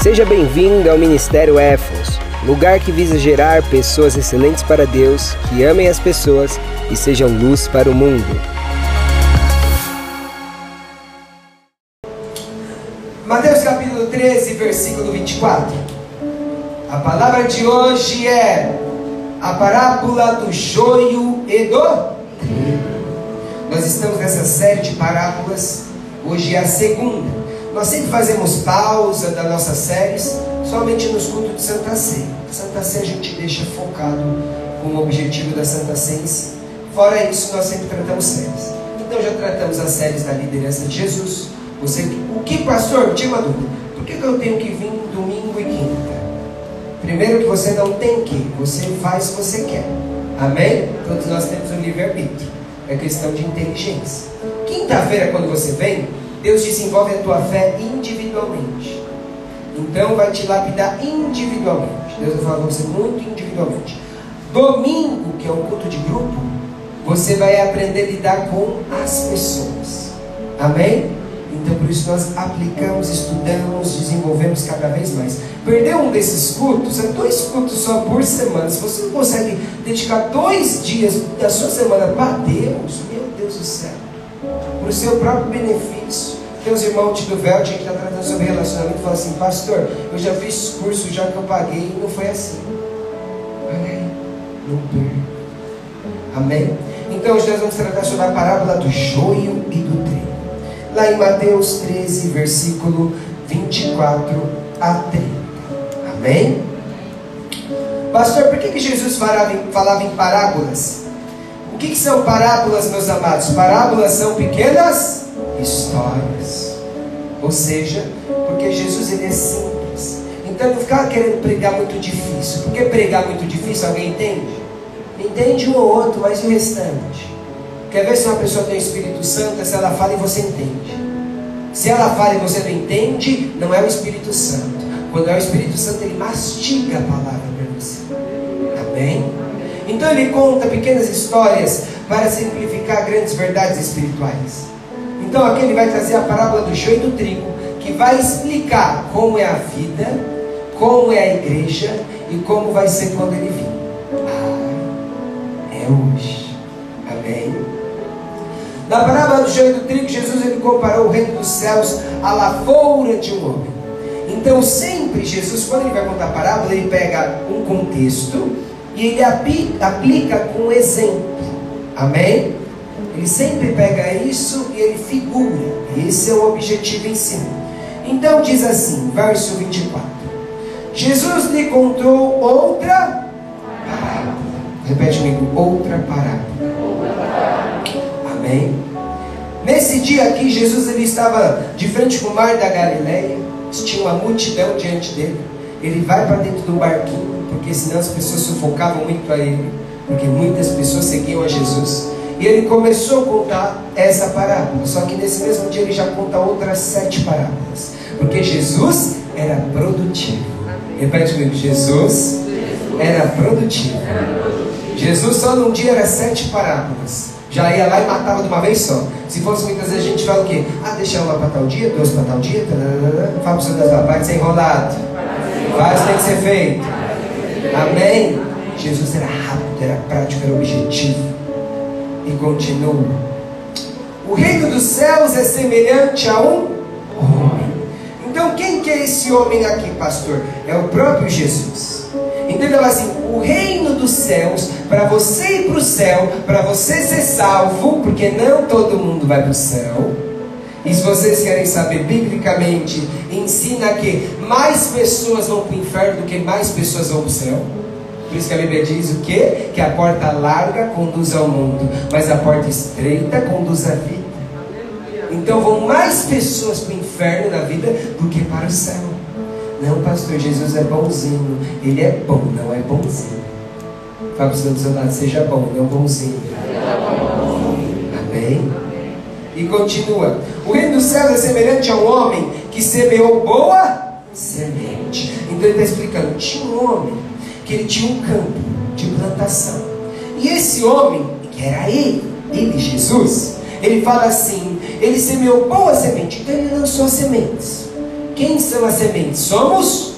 Seja bem-vindo ao Ministério Éfos, lugar que visa gerar pessoas excelentes para Deus, que amem as pessoas e sejam luz para o mundo. Mateus capítulo 13, versículo 24. A palavra de hoje é a parábola do joio e do trigo. Nós estamos nessa série de parábolas, hoje é a segunda. Nós sempre fazemos pausa das nossas séries somente nos cultos de Santa Ceia. Santa Ceia a gente deixa focado com o objetivo da Santa Ceia. Fora isso, nós sempre tratamos séries. Então já tratamos as séries da liderança de Jesus. Você, o que, pastor? Tinha uma dúvida. Por que, que eu tenho que vir domingo e quinta? Primeiro que você não tem que, você faz se você quer. Amém? Todos nós temos um livre-arbítrio. É questão de inteligência. Quinta-feira, quando você vem, Deus desenvolve a tua fé individualmente. Então vai te lapidar individualmente. Deus vai falar com você muito individualmente. Domingo, que é um culto de grupo, você vai aprender a lidar com as pessoas. Amém? Então por isso nós aplicamos, estudamos, desenvolvemos cada vez mais. Perder um desses cultos, é dois cultos só por semana. Se você não consegue dedicar dois dias da sua semana para Deus, meu Deus do céu, para o seu próprio benefício. Tem uns irmãos do Velde que está tratando sobre relacionamento e fala assim, pastor, eu já fiz curso já que eu paguei e não foi assim. Aí, não perca. Amém? Então hoje nós vamos tratar sobre a parábola do joio e do trigo. Lá em Mateus 13, versículo 24 a 30. Amém? Pastor, por que, que Jesus falava em, falava em parábolas? O que, que são parábolas, meus amados? Parábolas são pequenas histórias. Ou seja, porque Jesus ele é simples. Então não ficava querendo pregar muito difícil. Porque pregar muito difícil, alguém entende? Entende um ou outro, mas o restante? Quer ver se uma pessoa tem o Espírito Santo? Se ela fala e você entende. Se ela fala e você não entende, não é o Espírito Santo. Quando é o Espírito Santo, ele mastiga a palavra para você. Amém? Então ele conta pequenas histórias para simplificar grandes verdades espirituais. Então aqui ele vai trazer a parábola do joio e do trigo, que vai explicar como é a vida, como é a igreja e como vai ser quando ele vir. Ah, é hoje. Amém? Na parábola do joio e do trigo, Jesus ele comparou o reino dos céus à lavoura de um homem. Então, sempre Jesus, quando ele vai contar a parábola, ele pega um contexto e ele aplica com um exemplo. Amém? Ele sempre pega isso e ele figura. Esse é o objetivo em si. Então, diz assim, verso 24: Jesus lhe contou outra parábola. Repete comigo: outra parábola. Amém? Nesse dia aqui, Jesus ele estava de frente com o mar da Galileia tinha uma multidão diante dele. Ele vai para dentro do barquinho, porque senão as pessoas sufocavam muito a ele, porque muitas pessoas seguiam a Jesus. E ele começou a contar essa parábola. Só que nesse mesmo dia ele já conta outras sete parábolas. Porque Jesus era produtivo. Repete comigo: Jesus era produtivo. Jesus só num dia era sete parábolas. Já ia lá e matava de uma vez só. Se fosse muitas vezes a gente fala o quê? Ah, deixa uma para tal dia, duas para tal dia, fala para o seu Deus, vai ser enrolado. Faz, tem que ser feito. Amém? Jesus era rápido, era prático, era objetivo. E continua. O reino dos céus é semelhante a um homem. Então quem que é esse homem aqui, pastor? É o próprio Jesus. Então ele fala assim: o reino dos céus, para você ir para o céu, para você ser salvo, porque não todo mundo vai para o céu. E se vocês querem saber biblicamente, ensina que mais pessoas vão para o inferno do que mais pessoas vão para o céu. Por isso que a Bíblia diz o quê? Que a porta larga conduz ao mundo, mas a porta estreita conduz à vida. Então vão mais pessoas para o inferno na vida do que para o céu. Não, pastor, Jesus é bonzinho. Ele é bom, não é bonzinho. Fala para o seu lado, seja bom, não bonzinho. Amém? E continua. O reino dos céus é semelhante a um homem que semeou boa semente. Então ele está explicando. Tinha um homem que ele tinha um campo de plantação. E esse homem, que era ele, ele, Jesus, ele fala assim: ele semeou boa semente, então ele lançou sementes. Quem são as sementes? Somos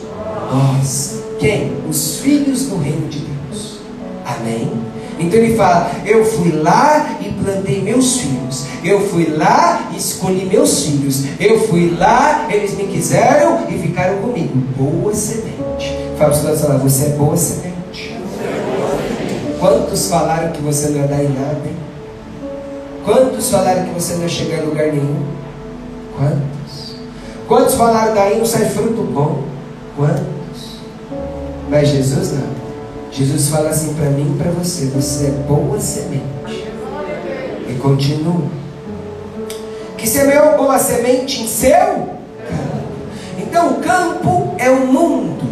nós. Quem? Os filhos do reino de Deus. Amém? Então ele fala: Eu fui lá e plantei meus filhos. Eu fui lá e escolhi meus filhos. Eu fui lá, eles me quiseram e ficaram comigo. Boa semente. Fala para os você é boa semente. Quantos falaram que você não ia dar em nada, hein? Quantos falaram que você não ia chegar em lugar nenhum? Quantos? Quantos falaram daí não sai fruto bom? Quantos? Mas Jesus não. Jesus fala assim para mim e para você: você é boa semente. E continua. Que semeou boa semente em seu campo. Então o campo é o mundo.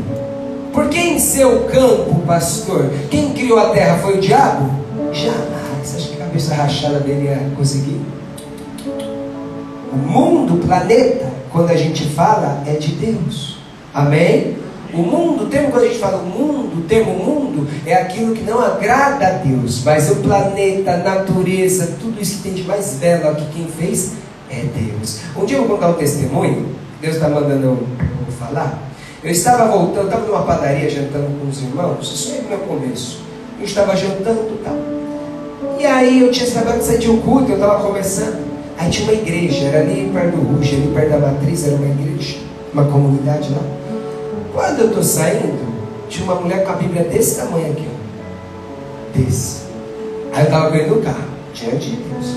Por que em seu campo, pastor? Quem criou a terra foi o diabo? Jamais. Acha que a cabeça rachada dele ia conseguir? O mundo, o planeta, quando a gente fala, é de Deus. Amém? O mundo, o termo quando a gente fala o mundo, o termo mundo é aquilo que não agrada a Deus, mas o planeta, a natureza, tudo isso que tem de mais belo aqui, quem fez é Deus. Um dia eu vou contar um testemunho, Deus está mandando eu, eu falar. Eu estava voltando, estava numa padaria jantando com os irmãos, isso aí no meu começo. Eu estava jantando e tal. E aí eu tinha acabado de sair de um culto, eu estava conversando. Aí tinha uma igreja, era ali perto do Ruge, ali perto da matriz, era uma igreja, uma comunidade lá. Quando eu estou saindo, tinha uma mulher com a Bíblia desse tamanho aqui, ó. Desse. Aí eu estava vendo o carro, diante de Deus.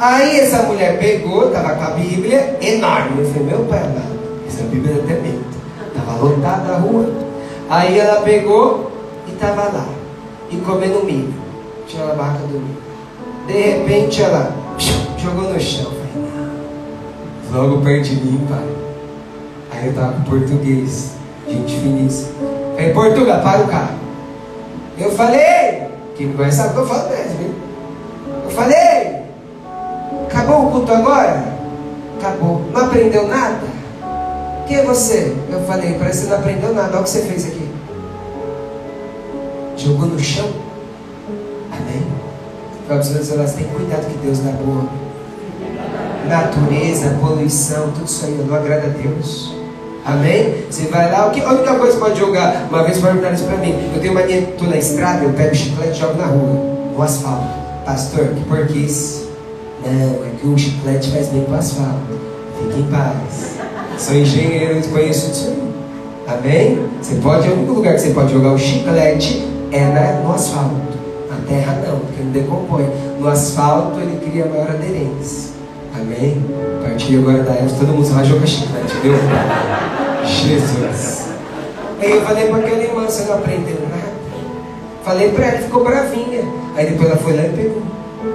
Aí essa mulher pegou, estava com a Bíblia enorme. Eu falei, meu pai amado, essa Bíblia é até medo. Estava lotada a rua. Aí ela pegou e estava lá. E comendo milho. Tinha a barraca do milho. De repente ela jogou no chão. Falei, não. Logo perto de mim, pai. Aí eu estava com português. Gente finíssima. Falei, Portugal, para o carro. Eu falei, quem me conhece sabe o que eu falo mesmo, viu? Eu falei, acabou o culto agora? Acabou. Não aprendeu nada? Quem é você? Eu falei, parece que você não aprendeu nada. Olha o que você fez aqui. Jogou no chão. Amém? Fala para você tem cuidado que Deus dá boa. Natureza, poluição, tudo isso aí não agrada a Deus. Amém? Você vai lá, a única coisa que pode jogar, uma vez perguntaram isso para mim, eu tenho mania, estou na estrada, eu pego chiclete e jogo na rua, no asfalto. Pastor, que porquês? Não, é que o chiclete faz bem para o asfalto. Fique em paz. Sou engenheiro e conheço disso aí. Amém? Você pode, o único lugar que você pode jogar o chiclete é na, no asfalto. Na terra não, porque não decompõe. No asfalto ele cria maior aderência. Amém? A partir agora da época todo mundo vai jogar chiclete, viu? Jesus. Aí eu falei para aquela irmã, você não aprendeu nada? Falei para ela, ficou bravinha. Aí depois ela foi lá e pegou.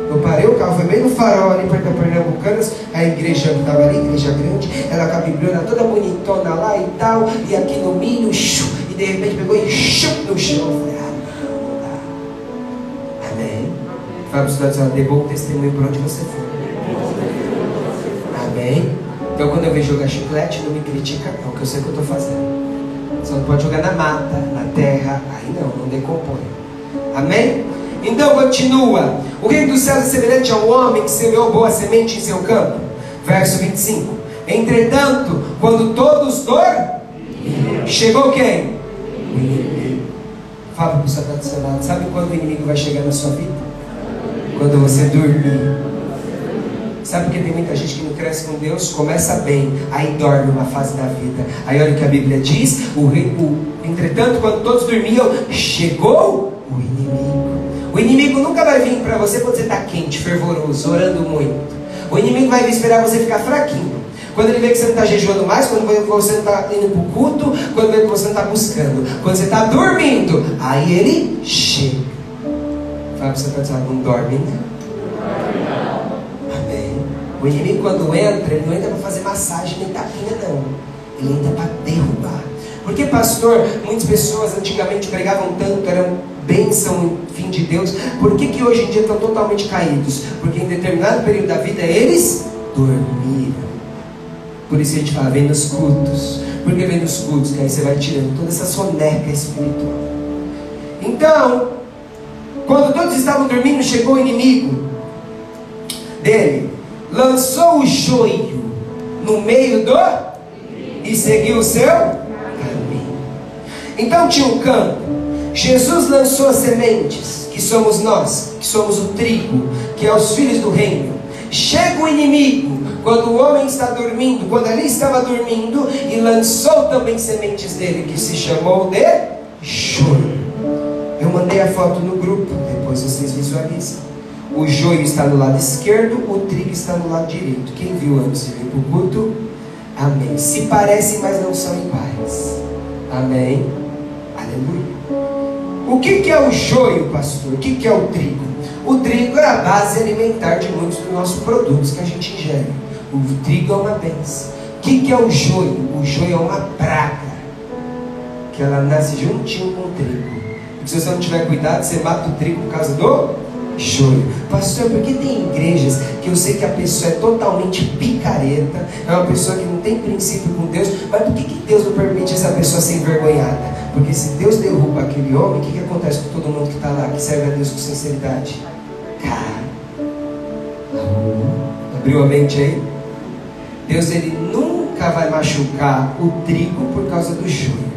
Eu parei o carro, foi bem no farol ali perto da Pernambucanas, a igreja que estava ali, igreja grande, ela com a bibliona toda bonitona lá e tal, e aqui no milho, e de repente pegou e chup no chão. Eu falei, ah, dá. Amém. Fala para os cidadãos, dê bom testemunho por onde você for. Amém. Então quando eu vejo jogar chiclete, não me critica não, que eu sei o que eu estou fazendo. Você não pode jogar na mata, na terra, aí não, não decompõe. Amém? Então continua. O reino dos céus é semelhante ao homem que semeou boa semente em seu campo. Verso 25. Entretanto, quando todos dormem, chegou quem? O inimigo. Fala para o seu lado, sabe quando o inimigo vai chegar na sua vida? Quando você dormir. Sabe porque tem muita gente que não cresce com Deus, começa bem, aí dorme uma fase da vida. Aí olha o que a Bíblia diz: o, o, entretanto, quando todos dormiam, chegou o inimigo. Nunca vai vir para você quando você está quente, fervoroso, orando muito. O inimigo vai vir esperar você ficar fraquinho. Quando ele vê que você não está jejuando mais, quando você não está indo para o culto, quando vê que você não está buscando, quando você está dormindo, aí ele chega. Fala para você dizendo, não dorme, né? O inimigo, quando entra, ele não entra para fazer massagem nem tapinha, não. Ele entra para derrubar. Porque, pastor, muitas pessoas antigamente pregavam tanto, eram bênção, fim de Deus. Por que, que hoje em dia estão totalmente caídos? Porque em determinado período da vida eles dormiram. Por isso a gente fala, vem nos cultos. Por que vem nos cultos? Que aí você vai tirando toda essa soneca espiritual. Então, quando todos estavam dormindo, chegou o inimigo dele lançou o joio no meio do. e seguir o seu caminho. Então tinha um campo. Jesus lançou as sementes, que somos nós, que somos o trigo, que é os filhos do reino. Chega o inimigo, quando o homem está dormindo, quando ali estava dormindo, e lançou também sementes dele, que se chamou de choro. Eu mandei a foto no grupo, depois vocês visualizam. O joio está no lado esquerdo, o trigo está no lado direito. Quem viu antes de vir para o culto? Amém. Se parecem, mas não são iguais. Amém. Aleluia. O que, que é o joio, pastor? O que, que é o trigo? O trigo é a base alimentar de muitos dos nossos produtos que a gente ingere. O trigo é uma benção. O que, que é o joio? O joio é uma praga. Que ela nasce juntinho com o trigo. Se você não tiver cuidado, você mata o trigo por causa do joio. Pastor, por que tem igrejas que eu sei que a pessoa é totalmente picareta, é uma pessoa que não tem princípio com Deus, mas por que, que Deus não permite essa pessoa ser envergonhada? Porque se Deus derruba aquele homem, o que, que acontece com todo mundo que está lá, que serve a Deus com sinceridade? Cara, abriu a mente aí? Deus ele nunca vai machucar o trigo por causa do joio.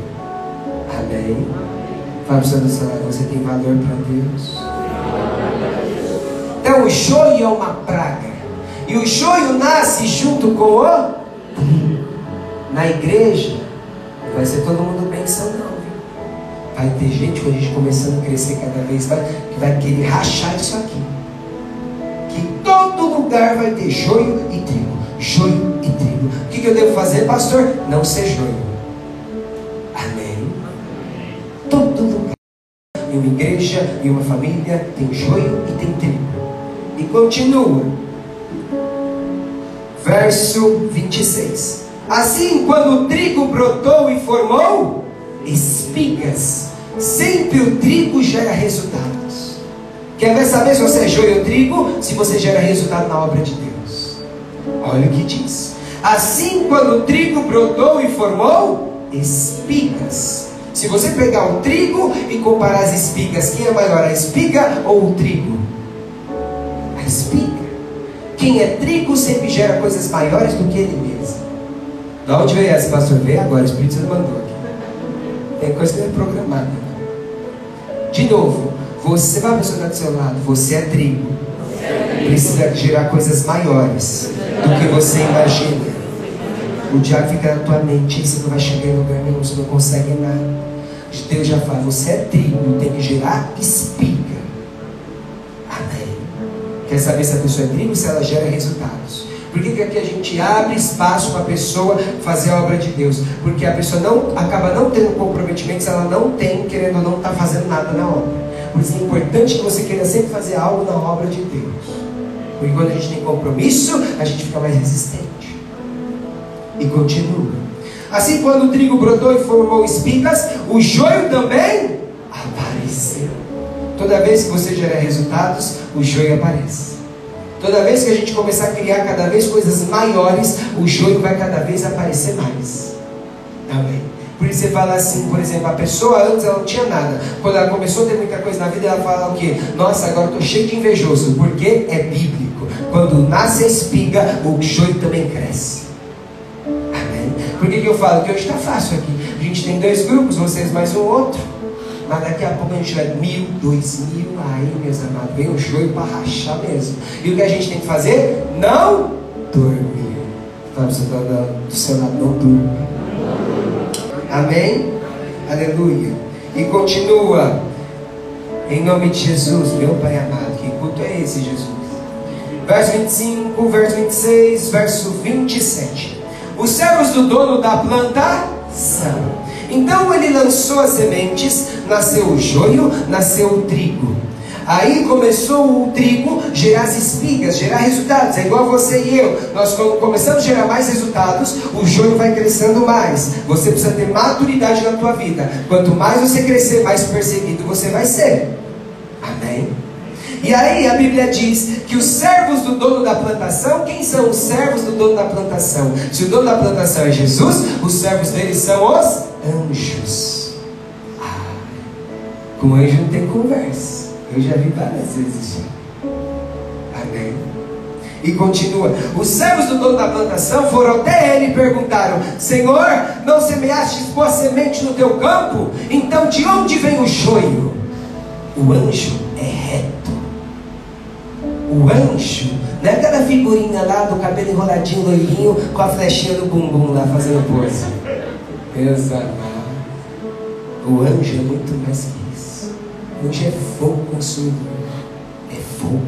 Amém? Fala para você tem valor para Deus. O joio é uma praga. E o joio nasce junto com o Na igreja, vai ser todo mundo bênção não. Vai ter gente, quando a gente começando a crescer cada vez mais, que vai querer rachar isso aqui. Que todo lugar vai ter joio e trigo. Joio e trigo. O que, eu devo fazer, pastor? Não ser joio. Amém. Todo lugar. Em uma igreja, em uma família, tem joio e tem trigo. E continua. Verso 26. Assim, quando o trigo brotou e formou espigas, sempre o trigo gera resultados. Quer ver saber se você é joio trigo? Se você gera resultado na obra de Deus. Olha o que diz. Assim, quando o trigo brotou e formou espigas. Se você pegar o trigo e comparar as espigas, quem é maior, a espiga ou o trigo? A espiga. Quem é trigo sempre gera coisas maiores do que ele mesmo. Da onde veio essa, pastor? Veio agora, o Espírito Santo mandou aqui. Tem coisa que não é programada. De novo, você vai pessoa está do seu lado, você é trigo. Precisa gerar coisas maiores do que você imagina. O diabo fica na tua mente, você não vai chegar em lugar nenhum, você não consegue nada. Deus já fala, você é trigo, tem que gerar espiga. Quer saber se a pessoa é trigo, se ela gera resultados? Por que, que aqui a gente abre espaço para a pessoa fazer a obra de Deus? Porque a pessoa não acaba não tendo comprometimento se ela não tem, querendo ou não, estar tá fazendo nada na obra. Por isso é importante que você queira sempre fazer algo na obra de Deus. Porque quando a gente tem compromisso, a gente fica mais resistente. E continua. Assim, quando o trigo brotou e formou espigas, o joio também apareceu. Toda vez que você gerar resultados, o joio aparece. Toda vez que a gente começar a criar cada vez coisas maiores, o joio vai cada vez aparecer mais. Amém. Por isso você fala assim, por exemplo, a pessoa antes ela não tinha nada. Quando ela começou a ter muita coisa na vida, ela fala o quê? Nossa, agora estou cheio de invejoso. Porque é bíblico. Quando nasce a espiga, o joio também cresce. Amém? Por que, que eu falo? Que hoje está fácil aqui. A gente tem dois grupos, vocês mais um outro. Mas daqui a pouco a gente vai mil, dois mil, aí, meus amados, vem o joio para rachar mesmo. E o que a gente tem que fazer? Não dormir. Fala para você do seu lado, não durma. Amém? Aleluia. E continua. Em nome de Jesus, meu Pai amado. Que culto é esse, Jesus? Verso 25, verso 26, verso 27. Os servos do dono da plantação. Então ele lançou as sementes, nasceu o joio, nasceu o trigo. Aí começou o trigo gerar as espigas, gerar resultados. É igual você e eu. Nós começamos a gerar mais resultados, o joio vai crescendo mais. Você precisa ter maturidade na tua vida. Quanto mais você crescer, mais perseguido você vai ser. Amém? E aí a Bíblia diz que os servos do dono da plantação, quem são os servos do dono da plantação? Se o dono da plantação é Jesus, os servos dele são os anjos. Ah, com anjo não tem conversa. Eu já vi várias vezes. Amém. E continua: Os servos do dono da plantação foram até ele e perguntaram: Senhor, não semeaste boa semente no teu campo? Então de onde vem o joio? O anjo é reto. O anjo, não é aquela figurinha lá do cabelo enroladinho, loirinho, com a flechinha do bumbum lá fazendo pose. Exato. O anjo é muito mais que isso. O anjo é fogo consumidor. É fogo.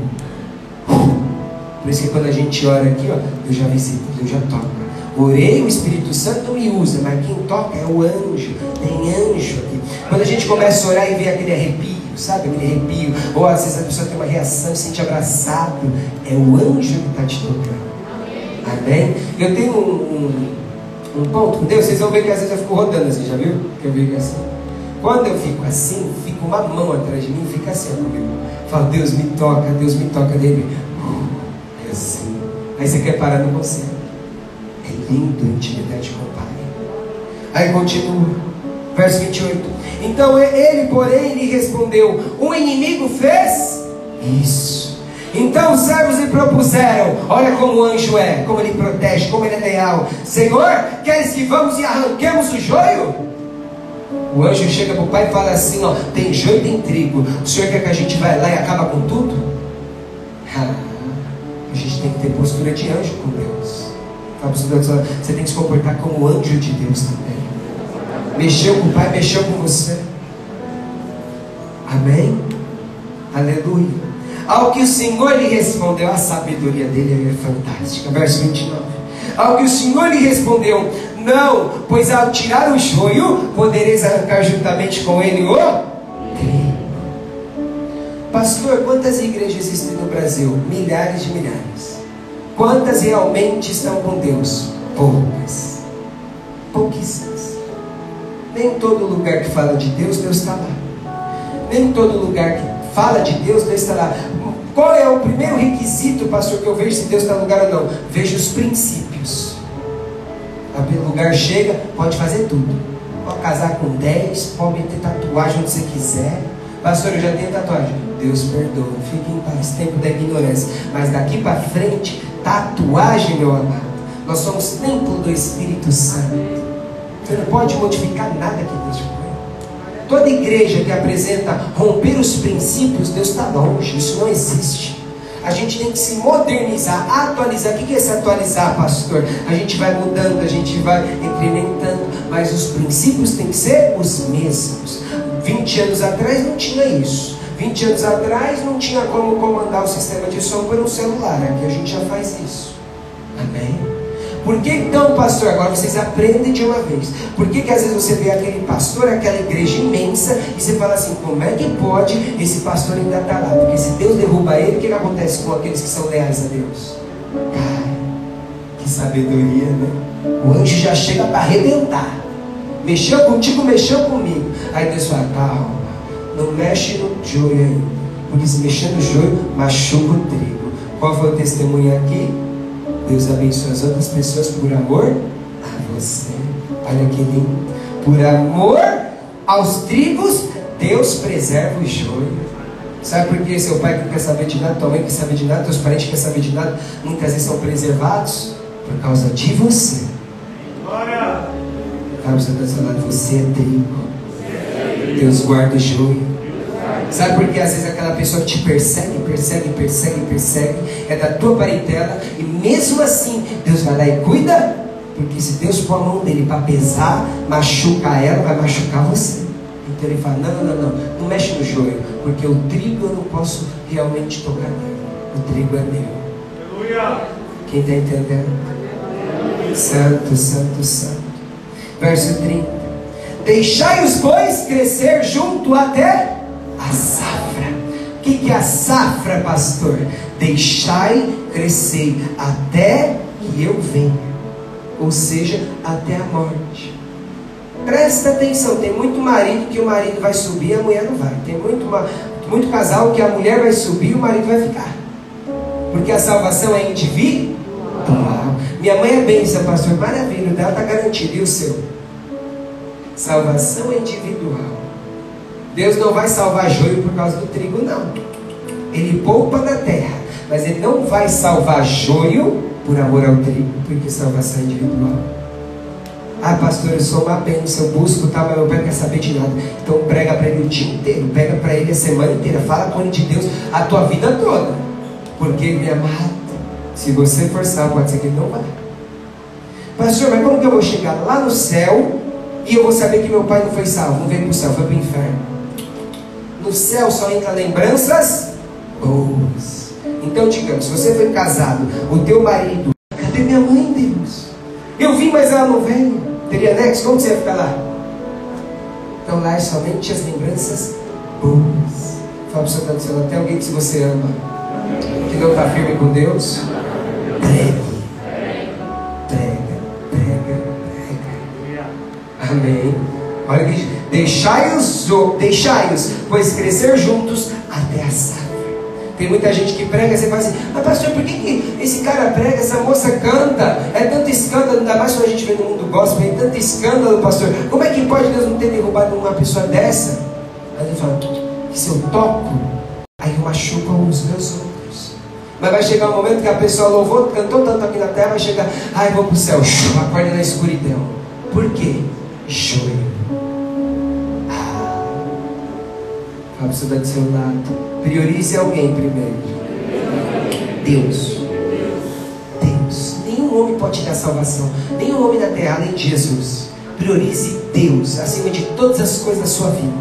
Por isso que quando a gente ora aqui, ó, Deus já visita, Deus já toca. Orei, o Espírito Santo me usa, mas quem toca é o anjo. Tem anjo aqui. Quando a gente começa a orar e vê aquele arrepio, sabe? Aquele arrepio, ou às vezes a pessoa tem uma reação, se sente abraçado, é o anjo que está te tocando. Amém? Eu tenho um, um, um ponto Deus, vocês vão ver que às vezes eu fico rodando assim, já viu? Que eu fico assim. Quando eu fico assim, fica uma mão atrás de mim fica assim comigo. Falo, Deus me toca, Deus me toca dele. É assim. Aí você quer parar no você. É lindo a intimidade com o Pai. Aí continua. Verso 28. Então ele, porém, lhe respondeu: O inimigo fez isso. Então os servos lhe propuseram: Olha como o anjo é, como ele protege, como ele é leal. Senhor, queres que vamos e arranquemos o joio? O anjo chega para o pai e fala assim: ó, tem joio e tem trigo. O senhor quer que a gente vá lá e acaba com tudo? Ah, a gente tem que ter postura de anjo com Deus. Você tem que se comportar como anjo de Deus também. Mexeu com o pai, mexeu com você. Amém? Aleluia. Ao que o Senhor lhe respondeu, a sabedoria dele é fantástica. Verso 29. Ao que o Senhor lhe respondeu: não, pois ao tirar o joio, podereis arrancar juntamente com ele o trigo. Pastor, quantas igrejas existem no Brasil? Milhares de milhares. Quantas realmente estão com Deus? Poucas. Pouquíssimas. Nem todo lugar que fala de Deus, Deus está lá. Nem todo lugar que fala de Deus, Deus está lá. Qual é o primeiro requisito, pastor, que eu vejo se Deus está no lugar ou não? Vejo os princípios o lugar chega, pode fazer tudo. Pode casar com 10, pode meter tatuagem onde você quiser. Pastor, eu já tenho tatuagem. Deus perdoa, fique em paz, tempo da ignorância. Mas daqui para frente, tatuagem, meu amado. Nós somos templo do Espírito Santo. Você não pode modificar nada que Deus põe. Toda igreja que apresenta romper os princípios, Deus está longe. Isso não existe. A gente tem que se modernizar, atualizar. O que é se atualizar, pastor? A gente vai mudando, a gente vai incrementando, mas os princípios têm que ser os mesmos. 20 anos atrás não tinha isso. 20 anos atrás não tinha como comandar o sistema de som por um celular. Aqui a gente já faz isso. Amém? Por que então, pastor? Agora vocês aprendem de uma vez. Por que, que às vezes você vê aquele pastor, aquela igreja imensa, e você fala assim: como é que pode esse pastor ainda estar tá lá? Porque se Deus derruba ele, o que, que acontece com aqueles que são leais a Deus? Cara, que sabedoria, né? O anjo já chega para arrebentar. Mexeu contigo, mexeu comigo. Aí Deus fala: calma, não mexe no joio ainda. Porque se mexer no joio, machuca o trigo. Qual foi o testemunho aqui? Deus abençoe as outras pessoas por amor a você. Olha que lindo. Por amor aos trigos, Deus preserva o joio. Sabe por que seu pai não quer saber de nada, tua mãe quer saber de nada, teus parentes não querem saber de nada, muitas vezes são preservados por causa de você. Glória! Seu lado, você é trigo. Deus guarda o joio. Sabe por que às vezes aquela pessoa te persegue, persegue, persegue, persegue, é da tua parentela, e mesmo assim Deus vai lá e cuida, porque se Deus pôr a mão dele para pesar, machucar ela, vai machucar você. Então ele fala: não, não, não, não, não mexe no joio, porque o trigo eu não posso realmente tocar nele. O trigo é meu. Aleluia. Quem está entendendo? Santo, santo, santo. Verso 30. Deixai os bois crescer junto até a safra. O que é a safra, pastor? Deixai crescer até que eu venha, ou seja, até a morte. Presta atenção, tem muito marido que o marido vai subir e a mulher não vai. Tem muito, muito casal que a mulher vai subir e o marido vai ficar. Porque a salvação é individual. Minha mãe é bênção, pastor. Maravilha, dela está garantido. E o seu? Salvação é individual. Deus não vai salvar joio por causa do trigo, não. Ele poupa da terra. Mas Ele não vai salvar joio por amor ao trigo, porque salvação é individual. Ah, pastor, eu sou uma bênção, eu busco, tal, mas meu pai não quer saber de nada. Então prega para ele o dia inteiro, prega para ele a semana inteira, fala com ele de Deus a tua vida toda. Porque ele é amado. Se você forçar, pode ser que ele não vá. Pastor, mas como que eu vou chegar lá no céu e eu vou saber que meu pai não foi salvo, não veio para o céu, foi para o inferno? No céu só entra lembranças boas. Então, digamos, se você foi casado, o teu marido, cadê minha mãe, Deus? Eu vim, mas ela não veio. Teria nexo? Como você ia ficar lá? Então lá é somente as lembranças boas. Fala para o seu canto, tem alguém que você ama, que não está firme com Deus, pregue. Prega, prega, prega. Amém. Olha que deixai-os, deixai-os, pois crescer juntos até a safra. Tem muita gente que prega você fala assim, mas pastor, por que, que esse cara prega, essa moça canta? É tanto escândalo, ainda mais quando a gente vê no mundo gospel, é tanto escândalo, pastor. Como é que pode Deus não ter derrubado uma pessoa dessa? Aí ele fala, que se eu toco, aí eu machuco os meus outros. Mas vai chegar um momento que a pessoa louvou, cantou tanto aqui na terra, vai chegar, ai, vou para o céu, acorda na escuridão. Por quê? Joio. Seu lado. Priorize alguém primeiro. Deus. Deus. Nenhum homem pode te dar salvação. Nenhum homem na terra além de Jesus. Priorize Deus acima de todas as coisas da sua vida.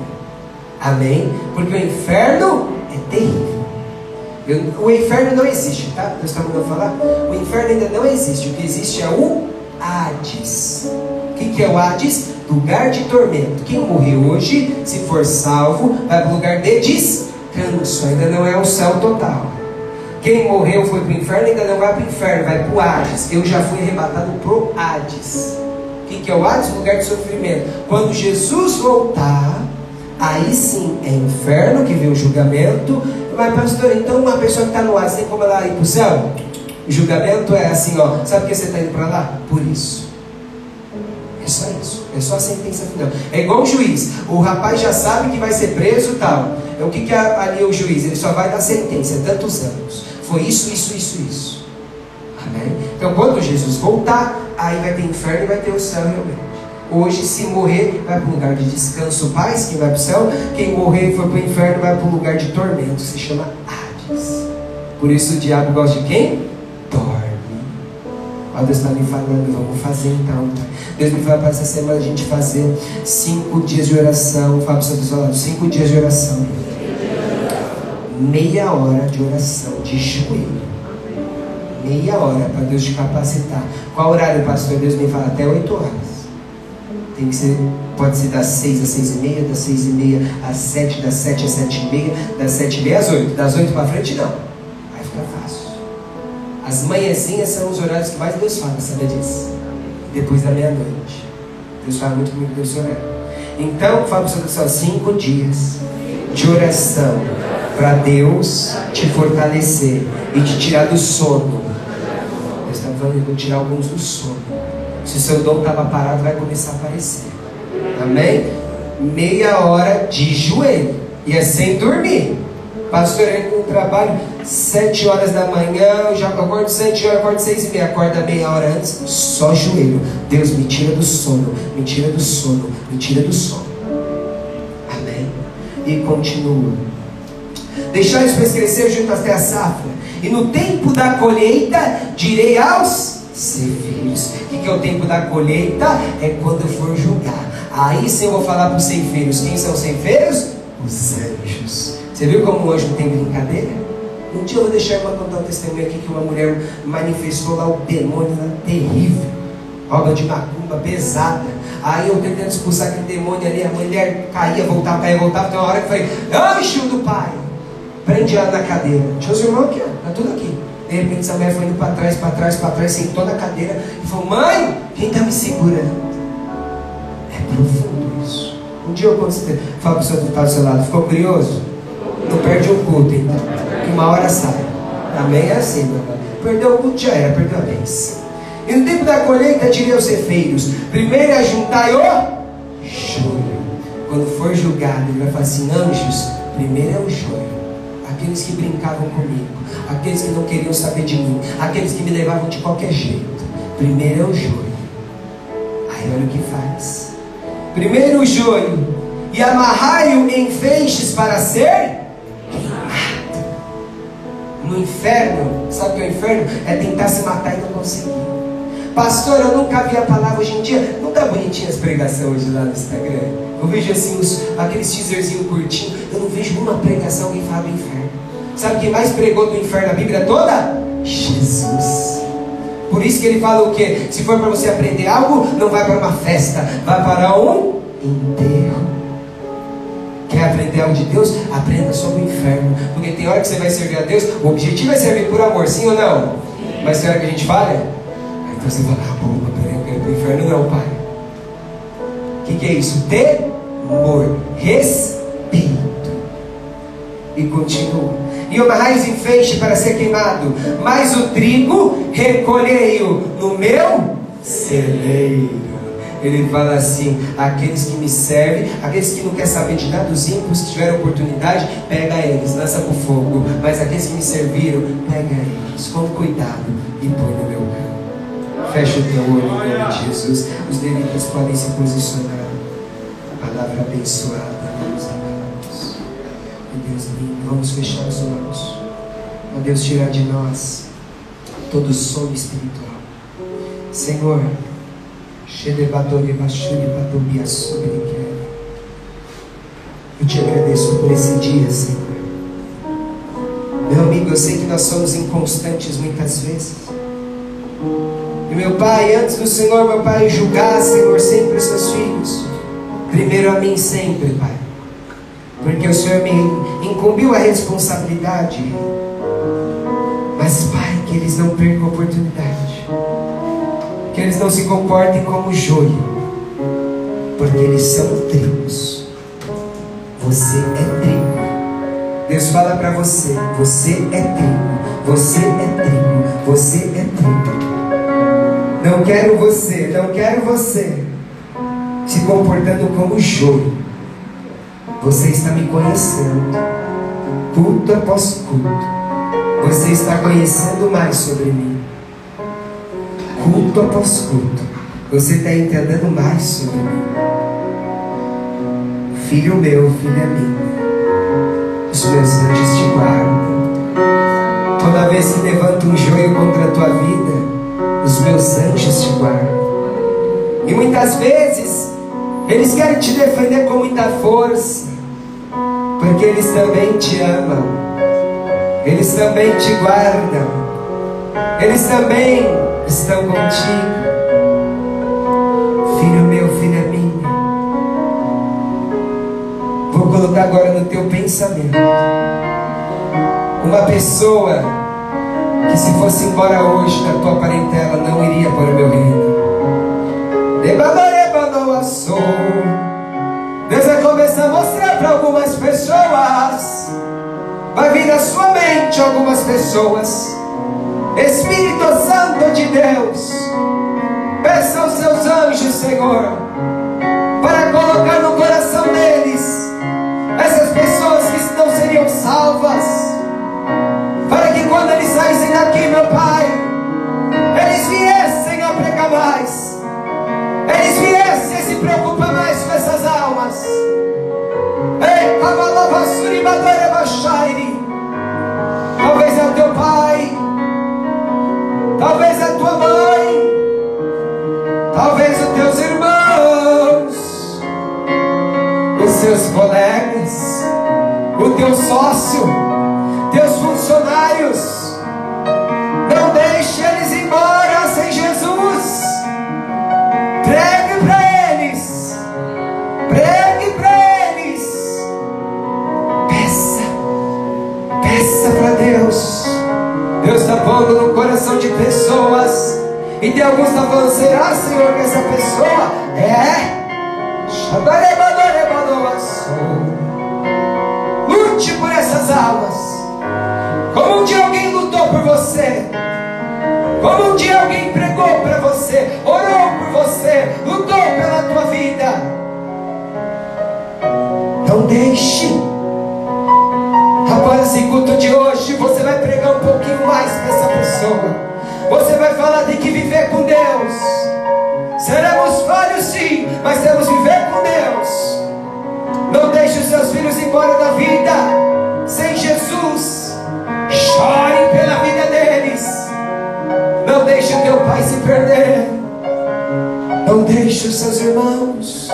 Amém? Porque o inferno é terrível. o inferno não existe, tá? Deus está mandando falar? O inferno ainda não existe. O que existe é o Hades. O que, é o Hades? Lugar de tormento. Quem morrer hoje, se for salvo, vai para o lugar de descanso descanso, ainda não é o céu total. Quem morreu foi para o inferno, ainda não vai para o inferno, vai para o Hades. Eu já fui arrebatado para o Hades. O que, que é o Hades? Lugar de sofrimento. Quando Jesus voltar, aí sim é inferno que vem o julgamento. Mas, pastor, então uma pessoa que está no Hades tem como ela ir para o céu? O julgamento é assim, ó. Sabe por que você está indo para lá? Por isso. É só isso. É só a sentença final. É igual o juiz. O rapaz já sabe que vai ser preso e tal. Então, o que, que é ali o juiz? Ele só vai dar sentença, tantos anos. Foi isso, isso, isso, isso. Amém? Então, quando Jesus voltar, aí vai ter inferno e vai ter o céu realmente. Hoje, se morrer, vai para um lugar de descanso, paz, quem vai para o céu. Quem morrer e for para o inferno, vai para um lugar de tormento, se chama Hades. Por isso o diabo gosta de quem? Ó, Deus está me falando, vamos fazer então. Deus me fala para essa semana a gente fazer cinco dias de oração. Fala para o seu cinco dias de oração meia hora de oração, de joelho. Meia hora para Deus te capacitar. Qual horário, pastor? Deus me fala até 8 horas. Tem que ser, pode ser das 6 às 6 e meia, das 6 e meia às 7, das 7 às 7 e meia, das 7 e meia às 8. Das 8 para frente, não. Vai ficar fácil. As manhãzinhas são os horários que mais Deus fala, sabe disso? Depois da meia-noite. Deus fala muito comigo nesse horário. Então, fala para seu cinco dias de oração para Deus te fortalecer e te tirar do sono. Deus está falando, vou tirar alguns do sono. Se o seu dom estava parado, vai começar a aparecer. Amém? Meia hora de joelho. E é sem dormir. Pastor, eu no trabalho sete horas da manhã, eu já acordo sete horas, acordo seis e meia, acorda meia hora antes, só joelho. Deus me tira do sono, me tira do sono, me tira do sono. Amém? E continua. Deixai os crescer junto até a safra. E no tempo da colheita, direi aos ceifeiros. O que, que é o tempo da colheita? É quando for julgar. Aí sim eu vou falar para os ceifeiros. Quem são os ceifeiros? Os anjos. Você viu como o anjo tem brincadeira? Um dia eu vou deixar uma contar um testemunho aqui que uma mulher manifestou lá o demônio lá, terrível. Obra de macumba pesada. Aí eu tentando expulsar aquele demônio ali, a mulher caía, voltava, caía, voltava. Tem uma hora que foi, anjo do pai prende ela na cadeira. Tinha os irmãos aqui, ó, tá tudo aqui. De repente essa mulher foi indo para trás, para trás, para trás, sentou na cadeira e falou: Mãe, quem está me segurando? É profundo isso. Um dia eu fala para o que está do seu lado, ficou curioso? Perde o culto, então. Que uma hora sai. Amém? É assim, meu irmão. Perdeu o culto, já era, perdeu a bênção. E no tempo da colheita, tirei os efeitos. Primeiro é juntar o joio. Quando for julgado, ele vai falar assim: anjos, primeiro é o joio aqueles que brincavam comigo, aqueles que não queriam saber de mim, aqueles que me levavam de qualquer jeito. Primeiro é o joio. Aí olha o que faz. Primeiro o joio, e amarrai-o em feixes para ser. No inferno, sabe o que é o inferno? É tentar se matar e não conseguir. Pastor, eu nunca vi a palavra hoje em dia. Não tá bonitinha as pregações hoje lá no Instagram? Eu vejo assim os, aqueles teaserzinho curtinho. Eu não vejo uma pregação que fala do inferno. Sabe quem mais pregou do inferno a Bíblia toda? Jesus. Por isso que ele fala o quê? Se for para você aprender algo, não vai para uma festa, vai para um enterro. Quer aprender algo de Deus? Aprenda sobre o inferno. Porque tem hora que você vai servir a Deus, o objetivo é servir por amor, sim ou não? Mas tem hora que a gente falha? Então você fala, ah, pô, peraí, eu quero ir para o inferno, não, pai. O que, que é isso? Temor, respeito. E continua. E raiz em feixe para ser queimado, mas o trigo recolhei-o no meu celeiro. Ele fala assim: aqueles que me servem, aqueles que não querem saber de nada, os ímpios que tiveram oportunidade, pega eles, lança para fogo. Mas aqueles que me serviram, pega eles, com cuidado e põe no meu campo. Fecha o teu olho em nome de Jesus. Os levitas podem se posicionar. Palavra abençoada, meus amados. E Deus lindo, vamos fechar os olhos. Ó Deus, tirar de nós todo sono espiritual. Senhor, eu te agradeço por esse dia, Senhor. Meu amigo, eu sei que nós somos inconstantes muitas vezes. E meu Pai, antes do Senhor, meu Pai, julgar, Senhor, sempre os seus filhos. Primeiro a mim sempre, Pai. Porque o Senhor me incumbiu a responsabilidade. Mas, Pai, que eles não percam a oportunidade. Eles não se comportem como joio. Porque eles são trigos. Você é trigo. Deus fala para você: você é trigo. Você é trigo. Você é trigo. Não quero você, não quero você se comportando como joio. Você está me conhecendo, culto após culto. Você está conhecendo mais sobre mim, culto após culto. Você está entendendo mais sobre mim. Filho meu, filha minha, os meus anjos te guardam. Toda vez que levanta um joio contra a tua vida, os meus anjos te guardam. E muitas vezes, eles querem te defender com muita força, porque eles também te amam, eles também te guardam, eles também estão contigo. Filho meu, filha minha, vou colocar agora no teu pensamento uma pessoa que se fosse embora hoje da tua parentela, não iria para o meu reino. Deus vai começar a mostrar para algumas pessoas. Vai vir na sua mente algumas pessoas. Espírito Santo de Deus, peça aos seus anjos, Senhor, para colocar no coração deles essas pessoas que não seriam salvas quando eles saíssem daqui, meu Pai, eles viessem a pregar mais, eles viessem a se preocupar mais com essas almas. Talvez é o teu pai, talvez a tua mãe, talvez os teus irmãos, os seus colegas, o teu sócio. Teus funcionários. E tem alguns que estão falando, será, Senhor, que essa pessoa é? Lute por essas almas. Como um dia alguém lutou por você. Como um dia alguém pregou para você, orou por você, lutou pela tua vida. Não deixe. Rapaz, esse culto de hoje, você vai pregar um pouquinho mais para essa pessoa. Você vai falar de que viver com Deus. Seremos falhos sim, mas temos viver com Deus. Não deixe os seus filhos embora da vida sem Jesus. Chore pela vida deles. Não deixe o teu pai se perder. Não deixe os seus irmãos.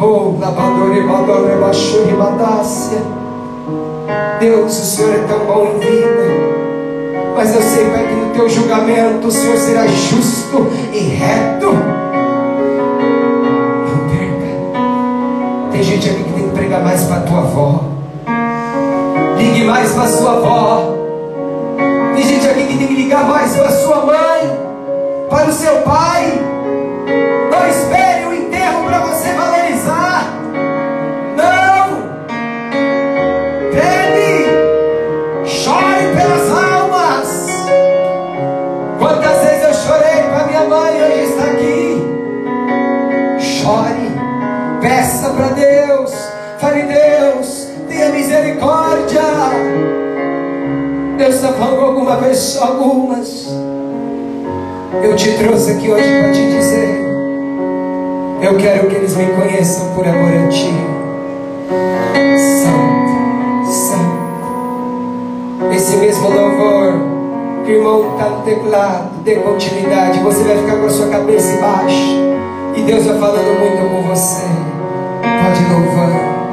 Oh, lavador madore baixo e badácia. Deus, o Senhor é tão bom em vida. Mas eu sei, Pai, que no teu julgamento o Senhor será justo e reto. Não perca. Tem gente aqui que tem que pregar mais para tua avó. Ligue mais para sua avó. Tem gente aqui que tem que ligar mais para sua mãe, para o seu pai. Fale Deus, tenha misericórdia. Deus está falando alguma pessoa, algumas. Eu te trouxe aqui hoje para te dizer. Eu quero que eles me conheçam por amor a ti. Santo, Santo. Esse mesmo louvor que o irmão está no teclado, dê continuidade. Você vai ficar com a sua cabeça embaixo. E Deus vai falando muito com você. Pode louvar.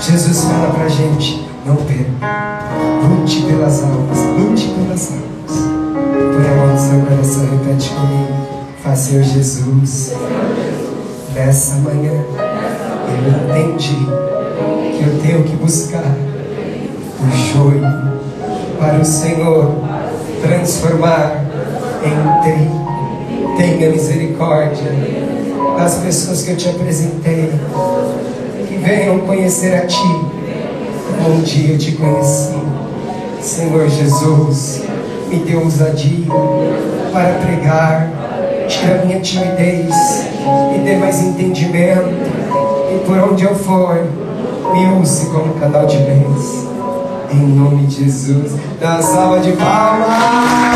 Jesus fala pra gente, não perca. Lute pelas almas, lute pelas almas. Põe a mão seu coração, repete comigo. Faz Senhor Jesus. Nessa manhã, eu entendi que eu tenho que buscar o joio para o Senhor transformar em trigo. Tenha misericórdia das pessoas que eu te apresentei, venham conhecer a Ti. Um dia eu te conheci. Senhor Jesus, me dê ousadia para pregar, tira minha timidez, me dê mais entendimento, e por onde eu for, me use como canal de bênção. Em nome de Jesus, uma salva de palmas.